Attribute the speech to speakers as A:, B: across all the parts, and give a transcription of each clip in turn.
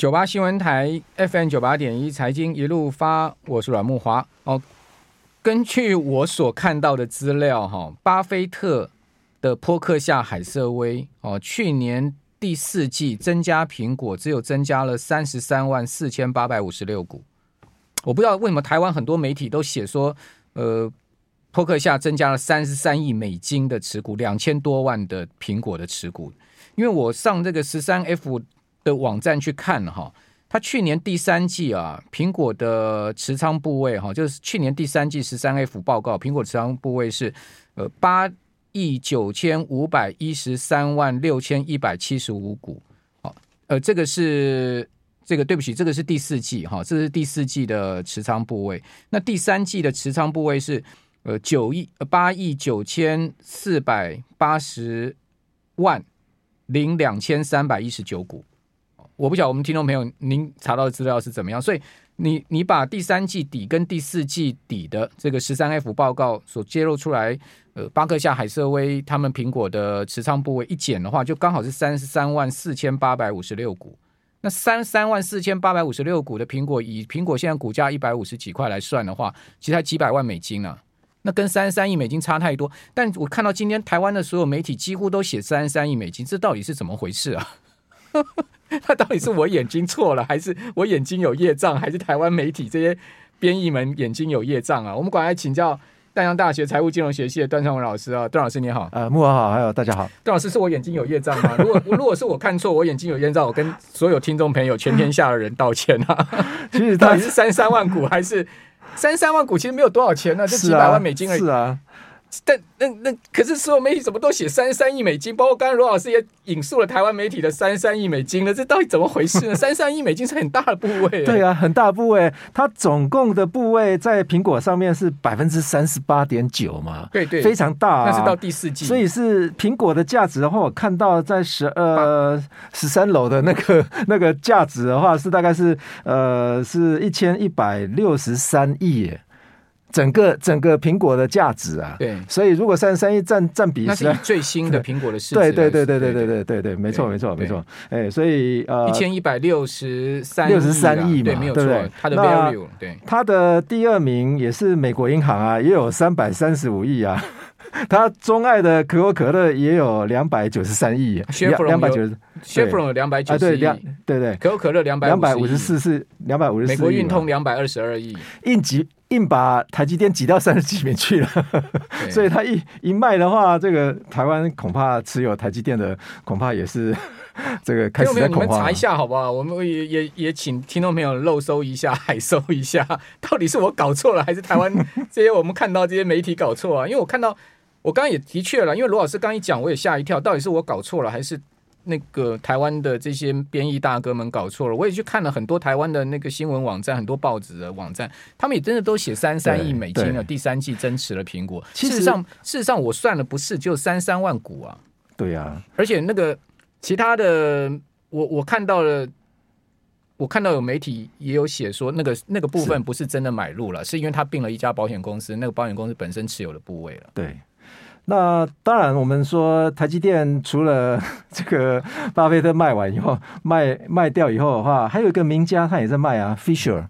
A: 九八新闻台 FM 九八点一财经一路发，我是阮慕华。哦，根据我所看到的资料，哈，巴菲特的波克夏海瑟威哦，去年第四季增加苹果只有增加了三十三万四千八百五十六股。我不知道为什么台湾很多媒体都写说，呃，波克夏增加了三十三亿美金的持股，两千多万的苹果的持股。因为我上这个十三 F 的网站去看哈，他去年第三季啊，苹果的持仓部位哈，就是去年第三季十三 F 报告，苹果持仓部位是呃八亿九千五百一十三万六千一百七十五股，好，呃，这个是这个对不起，这个是第四季哈，这是第四季的持仓部位，那第三季的持仓部位是呃九亿呃八亿九千四百八十万零两千三百一十九股。我不晓得我们听众朋友您查到的资料是怎么样，所以你你把第三季底跟第四季底的这个十三 F 报告所揭露出来，呃，巴克夏、海瑟威他们苹果的持仓部位一减的话，就刚好是三十三万四千八百五十六股。那三十三万四千八百五十六股的苹果，以苹果现在股价一百五十几块来算的话，其实才几百万美金呢、啊。那跟三十三亿美金差太多。但我看到今天台湾的所有媒体几乎都写三十三亿美金，这到底是怎么回事啊？那到底是我眼睛错了，还是我眼睛有业障，还是台湾媒体这些编译们眼睛有业障啊？我们赶快请教淡江大学财务金融学系的段昌文老师啊，段老师你好，
B: 呃，慕驊好，还有大家好，
A: 段老师是我眼睛有业障吗？如果如果是我看错，我眼睛有业障，我跟所有听众朋友、全天下的人道歉啊。其实 到底是三十三万股还是三十三万股？其实没有多少钱呢，就几百万美金而已。
B: 是啊。
A: 但那那可是所有媒体怎么都写三十三亿美金？包括刚刚罗老师也引述了台湾媒体的三十三亿美金了，这到底怎么回事呢？三十三亿美金是很大的部位，
B: 对啊，很大的部位。它总共的部位在苹果上面是百分之三十八点九嘛，
A: 对对，
B: 非常大啊。
A: 那是到第四季，
B: 所以是苹果的价值的话，我看到在十呃十三楼的那个 那个价值的话，是大概是呃是一千一百六十三亿耶。整个整个苹果的价值啊，
A: 对，
B: 所以如果三十三亿占占比，
A: 那是最新的苹果的市值，
B: 对对对对对对对对。对，没错没错没错，哎，所以呃，
A: 一千一百六十三
B: 六十三亿嘛，
A: 对，没有错，它的 value，对，
B: 它的第二名也是美国银行啊，也有三百三十五亿啊，它钟爱的可口可乐也有两百九十三亿，两百九十
A: ，Chevron 有两百九十亿，
B: 对对，
A: 可口可乐两百
B: 两百五十四是两百五十四，
A: 美国运通两百二十二亿，
B: 应急。硬把台积电挤到三十几名去了，所以他一一卖的话，这个台湾恐怕持有台积电的恐怕也是 这个开始在恐慌。
A: 你们查一下好不好？我们也也也请听众朋友漏搜一下、海搜一下，到底是我搞错了，还是台湾这些我们看到这些媒体搞错啊？因为我看到我刚刚也的确了，因为罗老师刚一讲，我也吓一跳，到底是我搞错了，还是？那个台湾的这些编译大哥们搞错了，我也去看了很多台湾的那个新闻网站，很多报纸的网站，他们也真的都写三三亿美金了，第三季增持了苹果。事实上，事实上我算了不是，就三三万股啊。
B: 对啊，
A: 而且那个其他的，我我看到了，我看到有媒体也有写说，那个那个部分不是真的买入了，是，是因为他并了一家保险公司，那个保险公司本身持有的部位了。
B: 对。那当然，我们说台积电除了 这个巴菲特卖完以后卖卖掉以后的话，还有一个名家他也在卖啊，Fisher。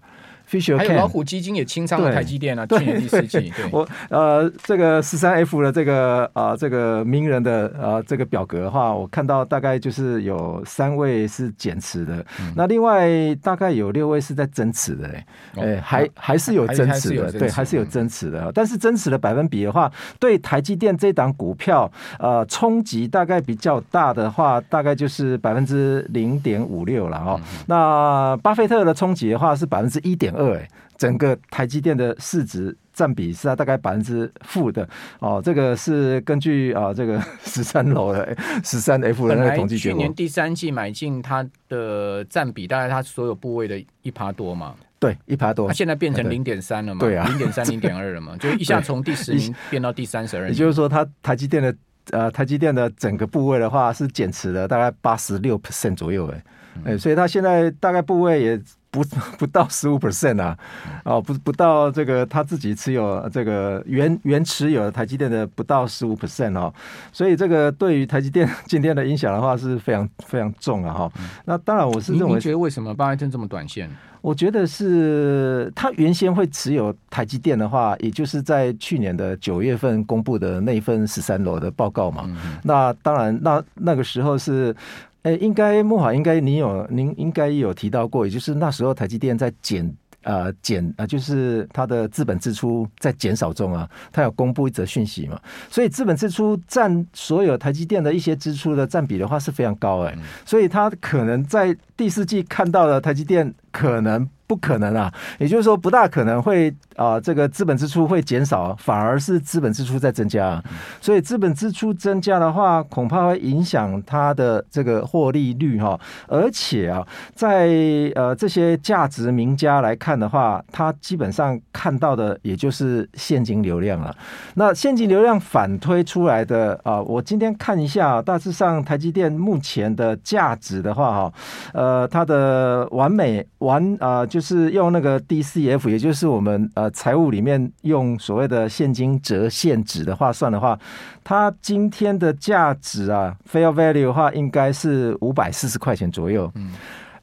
A: 还有老虎基金也清仓了台积电啊，去年第四季。对，
B: 我呃，这个十三 F 的这个啊、呃，这个名人的呃这个表格的话，我看到大概就是有三位是减持的，嗯、那另外大概有六位是在增持的，哎、哦欸，还还是有增持的，对，还是有增持的。但是增持的百分比的话，对台积电这档股票呃冲击大概比较大的话，大概就是百分之零点五六了哦。嗯、那巴菲特的冲击的话是百分之一点二。二整个台积电的市值占比是大概百分之负的哦，这个是根据啊这个十三楼的十三 F 的那个统计。
A: 去年第三季买进它的占比大概它所有部位的一趴多嘛？
B: 对，一趴多。它
A: 现在变成零点三了嘛？
B: 对啊，
A: 零点三、零点二了嘛？就一下从第十名变到第三十二。
B: 也就是说，它台积电的呃台积电的整个部位的话是减持了大概八十六 percent 左右哎。哎，所以它现在大概部位也不 不到十五 percent 啊，哦，不不到这个他自己持有这个原原持有台积电的不到十五 percent 哦，所以这个对于台积电 今天的影响的话是非常非常重啊哈。那当然我是认为，
A: 你觉得为什么巴菲特这么短线？
B: 我觉得是他原先会持有台积电的话，也就是在去年的九月份公布的那一份十三楼的报告嘛。那当然，那那个时候是。诶，应该莫法应该您有，您应该有提到过，也就是那时候台积电在减，呃减，呃就是它的资本支出在减少中啊，它有公布一则讯息嘛，所以资本支出占所有台积电的一些支出的占比的话是非常高诶，所以它可能在第四季看到了台积电可能。不可能啊，也就是说不大可能会啊、这个资本支出会减少，反而是资本支出在增加。所以资本支出增加的话，恐怕会影响它的这个获利率哈。而且啊，在呃这些价值名家来看的话，他基本上看到的也就是现金流量了。那现金流量反推出来的啊，我今天看一下，大致上台积电目前的价值的话哈，呃，它的完美完啊就。就是用那个 DCF，也就是我们呃财务里面用所谓的现金折现值的话算的话，它今天的价值啊，fair value 的话应该是五百四十块钱左右。嗯，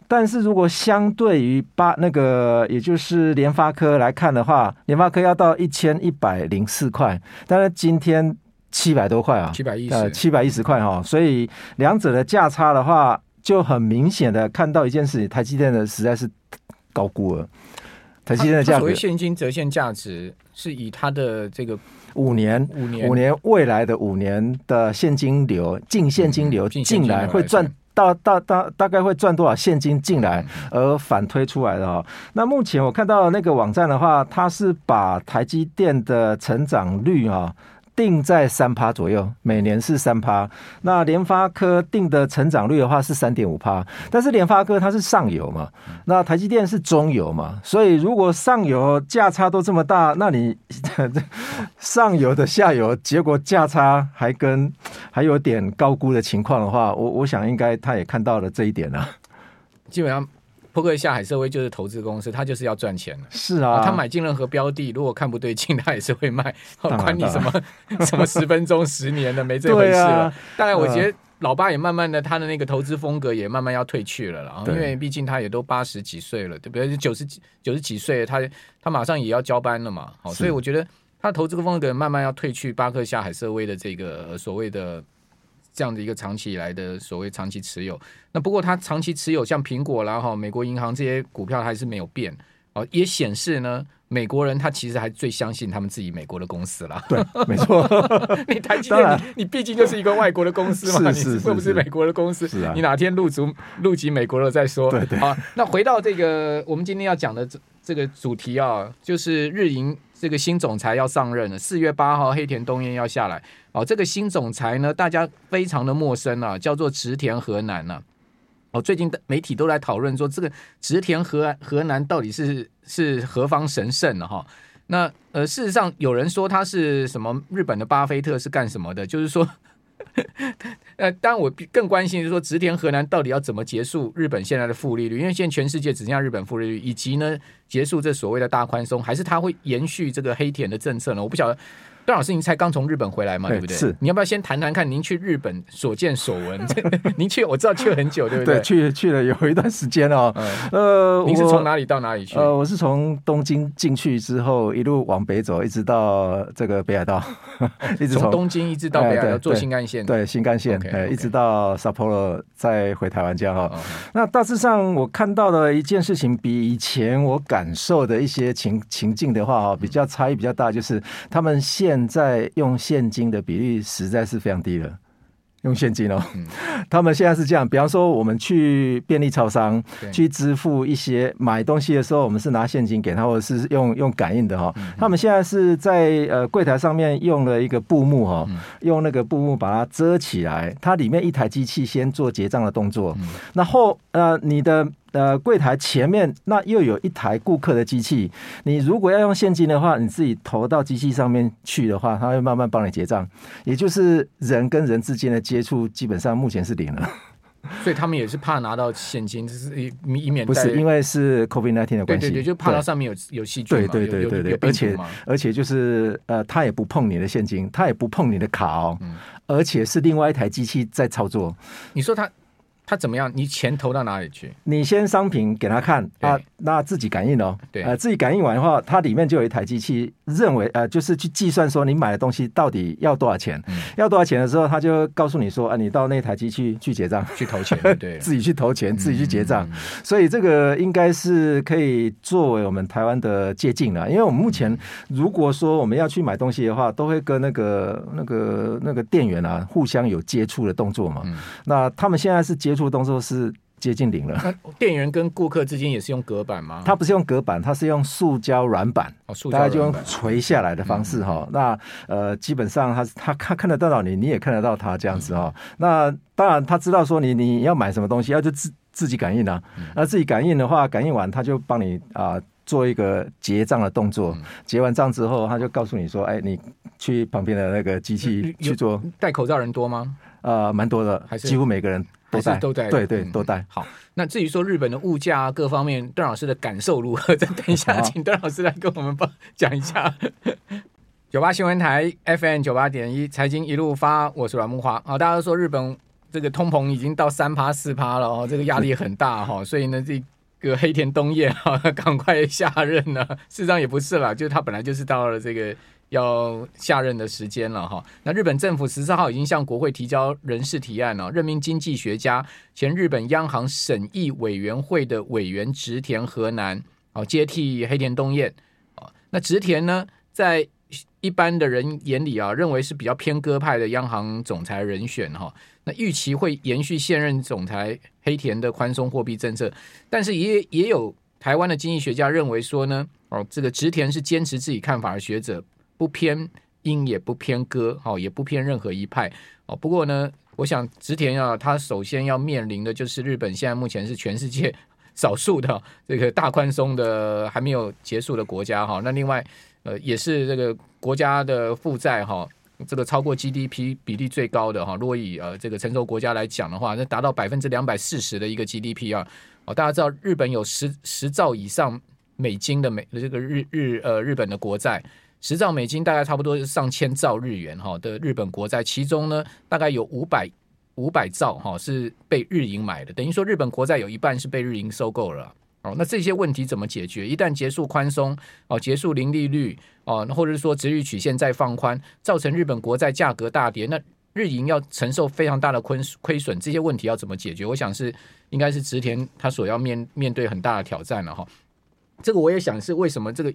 B: 但是如果相对于八那个也就是联发科来看的话，联发科要到一千一百零四块，但是今天七百多块啊，七百一十，七百一十块哈，所以两者的价差的话，就很明显的看到一件事情，台积电的实在是。高估了台积电的价格。所谓现金折现价值，是以它的这个五年、五年、五年未来的五年的现金流净现金流进来会赚到大大大概会赚多少现金进来而反推出来的哈。那目前我看到那个网站的话，它是把台积电的成长率啊。定在三趴左右，每年是三趴。那联发科定的成长率的话是三点五趴，但是联发科它是上游嘛，那台积电是中游嘛，所以如果上游价差都这么大，那你 上游的下游结果价差还跟还有点高估的情况的话，我我想应该他也看到了这一点啊，
A: 基本上。波克夏海瑟威就是投资公司，他就是要赚钱。
B: 是啊，
A: 他买进任何标的，如果看不对劲，他也是会卖。管你什么 什么十分钟、十年的，没这回事了。当然、啊，我觉得老爸也慢慢的，他的那个投资风格也慢慢要退去了啦。因为毕竟他也都八十几岁了，对不对？九十几、九十几岁，他他马上也要交班了嘛。好，所以我觉得他投资风格慢慢要退去。巴克夏海瑟威的这个所谓的。这样的一个长期以来的所谓长期持有，那不过它长期持有像苹果啦哈、美国银行这些股票还是没有变。哦，也显示呢，美国人他其实还最相信他们自己美国的公司啦。
B: 对，没错。
A: 你台积电，你你毕竟就是一个外国的公司嘛，
B: 是是是，
A: 你是不是美国的公司？你哪天入主入籍美国了再说。
B: 对对。
A: 啊，那回到这个我们今天要讲的这这个主题啊，就是日银这个新总裁要上任了，四月八号黑田东彦要下来。哦，这个新总裁呢，大家非常的陌生啊，叫做池田和男呐。哦，最近的媒体都来讨论说，这个植田河河南到底是是何方神圣呢？哈，那呃，事实上有人说他是什么日本的巴菲特是干什么的？就是说，呃，当然我更关心就是说，植田河南到底要怎么结束日本现在的负利率？因为现在全世界只剩下日本负利率，以及呢，结束这所谓的大宽松，还是他会延续这个黑田的政策呢？我不晓得。段老师，您才刚从日本回来嘛，对不对？
B: 是，
A: 你要不要先谈谈看您去日本所见所闻？您去，我知道去了很久，对不对？
B: 对，去去了有一段时间哦。嗯、呃，
A: 您是从哪里到哪里去？
B: 呃，我是从东京进去之后，一路往北走，一直到这个北海道，一直从
A: 东京一直到北海道坐新干线，
B: 对，新干线，哎、okay, okay，一直到札幌再回台湾这样哈。那大致上我看到的一件事情，比以前我感受的一些情情境的话，哈，比较差异比较大，就是他们现现在用现金的比例实在是非常低了，用现金哦。他们现在是这样，比方说我们去便利超商去支付一些买东西的时候，我们是拿现金给他，或者是用用感应的哈。他们现在是在呃柜台上面用了一个布幕哈，用那个布幕把它遮起来，它里面一台机器先做结账的动作，然后呃你的。呃，柜台前面那又有一台顾客的机器，你如果要用现金的话，你自己投到机器上面去的话，它会慢慢帮你结账，也就是人跟人之间的接触基本上目前是零了。
A: 所以他们也是怕拿到现金，就是以以免
B: 不是因为是 COVID-19 的关系，
A: 对对对，就怕到上面有有细菌嘛，
B: 对对对对对，而且而且就是呃，他也不碰你的现金，他也不碰你的卡哦，嗯、而且是另外一台机器在操作。
A: 你说他？他怎么样？你钱投到哪里去？
B: 你先商品给他看啊，那自己感应哦。对，呃，自己感应完的话，它里面就有一台机器，认为呃，就是去计算说你买的东西到底要多少钱。嗯、要多少钱的时候，他就告诉你说啊，你到那台机器去结账，
A: 去投钱，对，
B: 自己去投钱，自己去结账。嗯、所以这个应该是可以作为我们台湾的借镜了，因为我们目前如果说我们要去买东西的话，都会跟那个那个那个店员啊互相有接触的动作嘛。嗯、那他们现在是接。触动作是接近零了。那
A: 店员跟顾客之间也是用隔板吗？
B: 他不是用隔板，他是用塑胶软板，
A: 哦、塑胶
B: 大概就用垂下来的方式哈。嗯、那呃，基本上他他看看得到你，你也看得到他这样子哈。嗯、那当然他知道说你你要买什么东西，要就自自己感应啊。嗯、那自己感应的话，感应完他就帮你啊、呃、做一个结账的动作。嗯、结完账之后，他就告诉你说：“哎，你去旁边的那个机器去做。”
A: 戴口罩人多吗？
B: 呃，蛮多的，还是几乎每个人。都带都带，对对都带。
A: 好，那至于说日本的物价各方面，段老师的感受如何？再等一下，请段老师来跟我们报讲一下。九八新闻台 FM 九八点一，财经一路发，我是阮木华。好，大家都说日本这个通膨已经到三趴四趴了哦，这个压力很大哈，所以呢，这个黑田东彦哈，赶快下任呢，事实上也不是啦，就他本来就是到了这个。要下任的时间了哈，那日本政府十四号已经向国会提交人事提案了，任命经济学家、前日本央行审议委员会的委员植田和男哦接替黑田东彦啊。那植田呢，在一般的人眼里啊，认为是比较偏鸽派的央行总裁人选哈。那预期会延续现任总裁黑田的宽松货币政策，但是也也有台湾的经济学家认为说呢，哦，这个植田是坚持自己看法的学者。不偏鹰也不偏鸽，好也不偏任何一派哦。不过呢，我想植田啊，他首先要面临的就是日本现在目前是全世界少数的 这个大宽松的还没有结束的国家哈。那另外呃也是这个国家的负债哈，这个超过 GDP 比例最高的哈。如果以呃这个成熟国家来讲的话，那达到百分之两百四十的一个 GDP 啊。哦，大家知道日本有十十兆以上美金的美这个日日呃日本的国债。十兆美金大概差不多是上千兆日元哈的日本国债，其中呢大概有五百五百兆哈是被日银买的，等于说日本国债有一半是被日银收购了哦。那这些问题怎么解决？一旦结束宽松哦，结束零利率哦，或者是说殖利率曲线再放宽，造成日本国债价格大跌，那日银要承受非常大的亏亏损，这些问题要怎么解决？我想是应该是植田他所要面面对很大的挑战了哈。这个我也想是为什么这个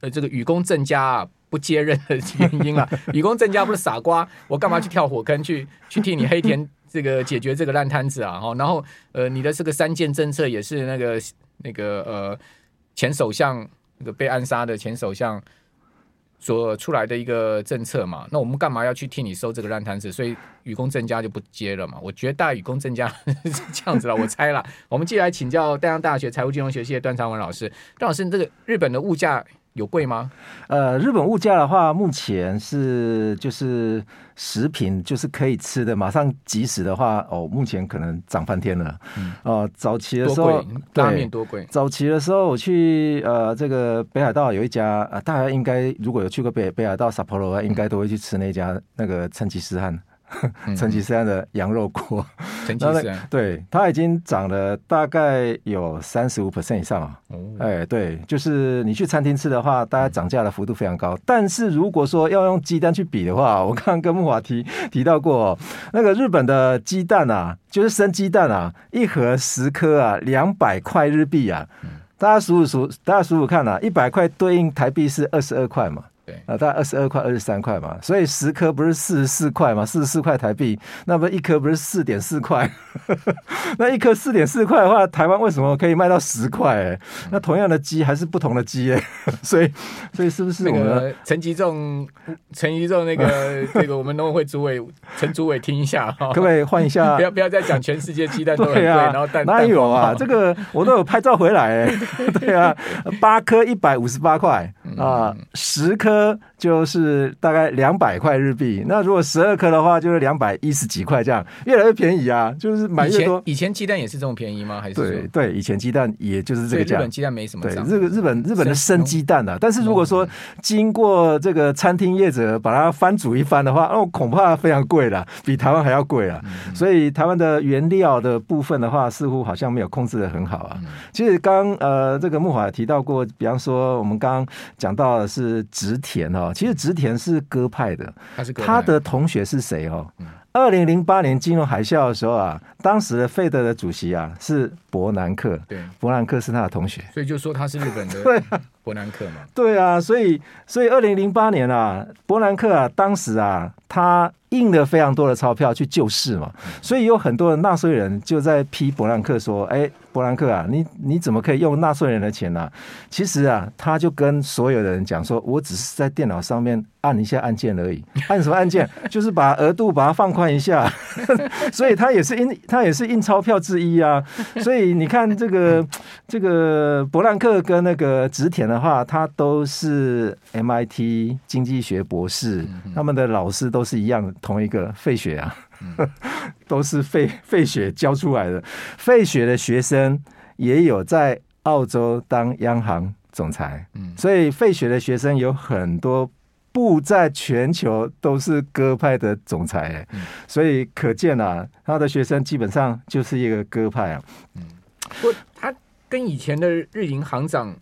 A: 呃，这个雨宫正家不接任的原因啊，雨宫正家不是傻瓜，我干嘛去跳火坑去去替你黑田这个解决这个烂摊子啊？哈，然后呃，你的这个三件政策也是那个那个呃前首相那个被暗杀的前首相所出来的一个政策嘛，那我们干嘛要去替你收这个烂摊子？所以雨宫正家就不接了嘛。我觉得大雨宫正家 是这样子了，我猜了。我们接下来请教淡江大学财务金融学系的段昌文老师，段老师，这个日本的物价。有贵吗？
B: 呃，日本物价的话，目前是就是食品就是可以吃的，马上即食的话，哦，目前可能涨翻天了。哦、嗯呃，早期的时候，
A: 拉面多贵？
B: 早期的时候，我去呃这个北海道有一家，呃，大家应该如果有去过北北海道札幌的话，应该都会去吃那家那个成吉思汗。成吉思汗的羊肉锅，
A: 成吉思汗
B: 对，它已经涨了大概有三十五 percent 以上啊。哦，哎，对，就是你去餐厅吃的话，大概涨价的幅度非常高。但是如果说要用鸡蛋去比的话，我刚刚跟木华提提到过，那个日本的鸡蛋啊，就是生鸡蛋啊，一盒十颗啊，两百块日币啊。大家数数数，大家数数看啊，一百块对应台币是二十二块嘛。对啊，大概二十二块、二十三块嘛，所以十颗不是四十四块嘛，四十四块台币，那么一颗不是四点四块？那一颗四点四块的话，台湾为什么可以卖到十块？哎，那同样的鸡还是不同的鸡哎，所以所以是不是我们
A: 陈吉仲、陈吉仲那个 这个我们农委会主委陈主委听一下哈，
B: 可不可以换一下？
A: 不要不要再讲全世界鸡蛋都很贵，然后蛋
B: 哪有啊？这个我都有拍照回来哎，对啊，八颗一百五十八块啊，十颗。就是大概两百块日币。那如果十二颗的话，就是两百一十几块，这样越来越便宜啊！就是买越多。
A: 以前鸡蛋也是这么便宜吗？还是
B: 对对，以前鸡蛋也就是这个价。
A: 日本鸡蛋没什么涨。
B: 对，日日本日本的生鸡蛋啊，但是如果说经过这个餐厅业者把它翻煮一番的话，哦，恐怕非常贵了，比台湾还要贵了。嗯、所以台湾的原料的部分的话，似乎好像没有控制的很好啊。嗯、其实刚呃，这个木华提到过，比方说我们刚刚讲到的是植田哦，其实植田是鸽派的，他是他的同学是谁哦？二零零八年金融海啸的时候啊，当时的费德的主席啊是伯南克，对，伯南克是他的同学，
A: 所以就说他是日本的 对伯南克嘛，
B: 对啊，所以所以二零零八年啊，伯南克啊，当时啊，他印了非常多的钞票去救市嘛，所以有很多的纳税人就在批伯南克说，哎。伯南克啊，你你怎么可以用纳税人的钱呢、啊？其实啊，他就跟所有的人讲说，我只是在电脑上面按一下按键而已，按什么按键？就是把额度把它放宽一下，所以他也是印他也是印钞票之一啊。所以你看这个这个伯南克跟那个植田啊的话，他都是 MIT 经济学博士，他们的老师都是一样同一个费雪啊。都是费费雪教出来的，费雪的学生也有在澳洲当央行总裁，嗯，所以费雪的学生有很多不在全球都是鸽派的总裁，嗯，所以可见啊，他的学生基本上就是一个鸽派啊，
A: 嗯，不，他跟以前的日银行长。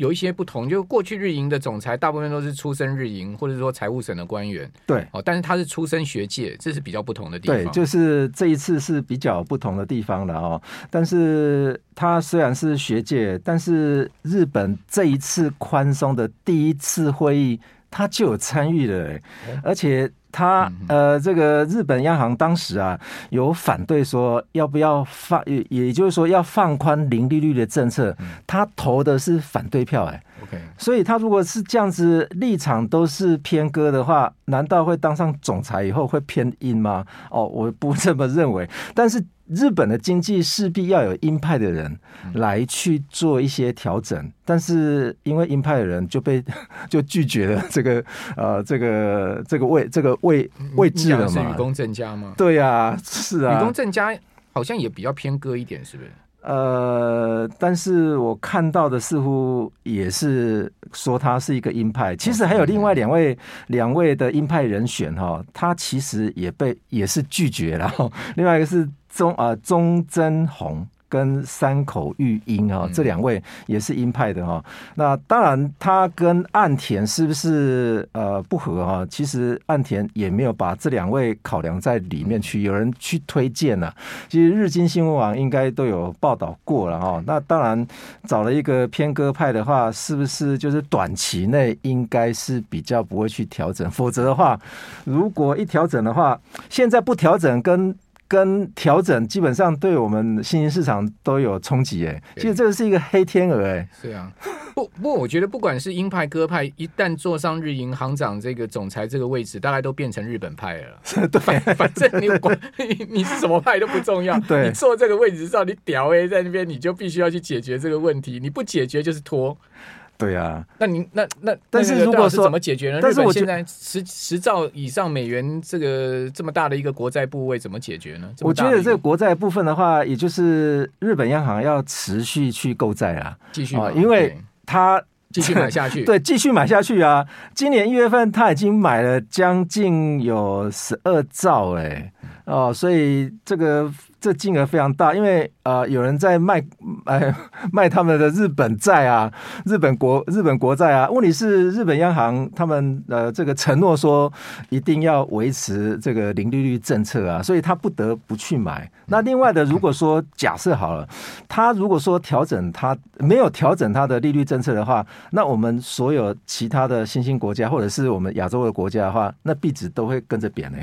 A: 有一些不同，就过去日营的总裁大部分都是出身日营，或者说财务省的官员。
B: 对，
A: 哦，但是他是出身学界，这是比较不同的地方。
B: 对，就是这一次是比较不同的地方了哦。但是他虽然是学界，但是日本这一次宽松的第一次会议，他就有参与了，而且。他呃，这个日本央行当时啊，有反对说要不要放，也也就是说要放宽零利率的政策，他投的是反对票哎。OK，所以他如果是这样子立场都是偏鸽的话，难道会当上总裁以后会偏鹰吗？哦，我不这么认为，但是。日本的经济势必要有鹰派的人来去做一些调整，但是因为鹰派的人就被 就拒绝了这个呃这个这个位这个位位置了嘛？
A: 是正家吗？
B: 对呀、啊，是啊。
A: 雨宫正家好像也比较偏鸽一点，是不是？
B: 呃，但是我看到的似乎也是说他是一个鹰派。其实还有另外两位两位的鹰派人选哈，他其实也被也是拒绝了。另外一个是。中啊，中曾宏跟山口玉英啊，这两位也是鹰派的哈。那当然，他跟岸田是不是呃不合哈？其实岸田也没有把这两位考量在里面去，有人去推荐了。其实日经新闻网应该都有报道过了哈。那当然找了一个偏鸽派的话，是不是就是短期内应该是比较不会去调整？否则的话，如果一调整的话，现在不调整跟。跟调整基本上对我们新兴市场都有冲击哎，其实这个是一个黑天鹅哎。
A: 是啊，不不过我觉得不管是鹰派鸽派，一旦坐上日银行长这个总裁这个位置，大概都变成日本派了。
B: 对，
A: 反正你管 你你是什么派都不重要，对，你坐这个位置上，你屌哎在那边，你就必须要去解决这个问题，你不解决就是拖。
B: 对呀，
A: 那您那那但是如果说怎么解决呢？但是我现在十十兆以上美元这个这么大的一个国债部位怎么解决呢？
B: 我觉得这个国债部分的话，也就是日本央行要持续去购债啊，
A: 继续啊，
B: 因为它
A: 继续买下去，
B: 对，继续买下去啊。今年一月份他已经买了将近有十二兆哎哦，所以这个。这金额非常大，因为呃有人在卖，哎卖他们的日本债啊，日本国日本国债啊。问题是日本央行他们呃这个承诺说一定要维持这个零利率政策啊，所以他不得不去买。那另外的，如果说假设好了，他如果说调整他没有调整他的利率政策的话，那我们所有其他的新兴国家或者是我们亚洲的国家的话，那币值都会跟着贬呢。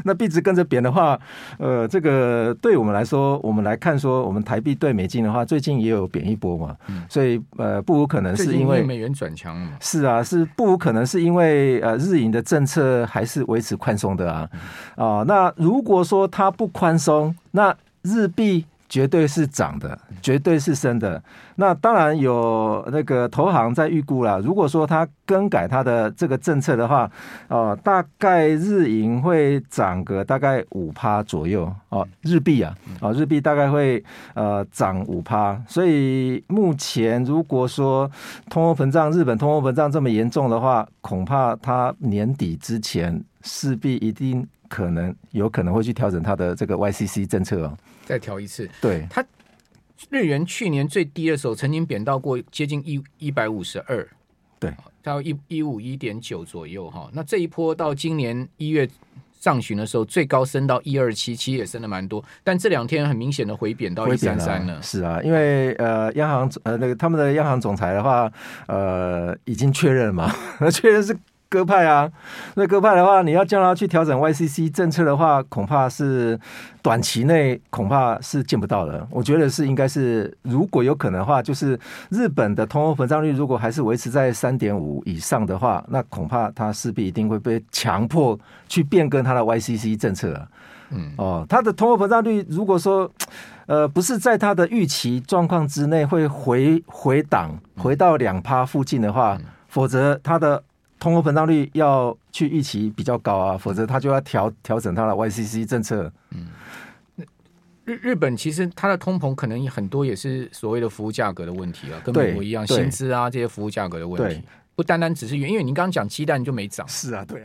B: 那币值跟着贬的话，呃，这个对我们来说，我们来看说，我们台币对美金的话，最近也有贬一波嘛，所以呃，不无可能是因为
A: 美元转强嘛。
B: 是啊，是不无可能是因为呃，日银的政策还是维持宽松的啊。啊，那如果说它不宽松，那日币绝对是涨的，绝对是升的。那当然有那个投行在预估了，如果说它更改它的这个政策的话，哦，大概日银会涨个大概五趴左右哦，日币啊，哦，日币大概会呃涨五趴。所以目前如果说通货膨胀，日本通货膨胀这么严重的话，恐怕它年底之前势必一定可能有可能会去调整它的这个 YCC 政策哦。
A: 再调一次，
B: 对，
A: 它日元去年最低的时候曾经贬到过接近一一百五十二，
B: 对，
A: 到一一五一点九左右哈。那这一波到今年一月上旬的时候，最高升到一二七，其实也升的蛮多。但这两天很明显的回贬到一三三了。
B: 是啊，因为呃，央行呃那个他们的央行总裁的话，呃，已经确认嘛，确认是。鸽派啊，那鸽派的话，你要叫他去调整 YCC 政策的话，恐怕是短期内恐怕是见不到的。我觉得是应该是，如果有可能的话，就是日本的通货膨胀率如果还是维持在三点五以上的话，那恐怕他势必一定会被强迫去变更他的 YCC 政策。嗯，哦，他的通货膨胀率如果说呃不是在他的预期状况之内会回回档回到两趴附近的话，否则他的。通货膨胀率要去预期比较高啊，否则他就要调调整他的 YCC 政策。嗯，
A: 日日本其实它的通膨可能很多也是所谓的服务价格的问题啊，跟美国一样，薪资啊这些服务价格的问题，不单单只是原因，因为您刚刚讲鸡蛋就没涨。
B: 是啊，对啊。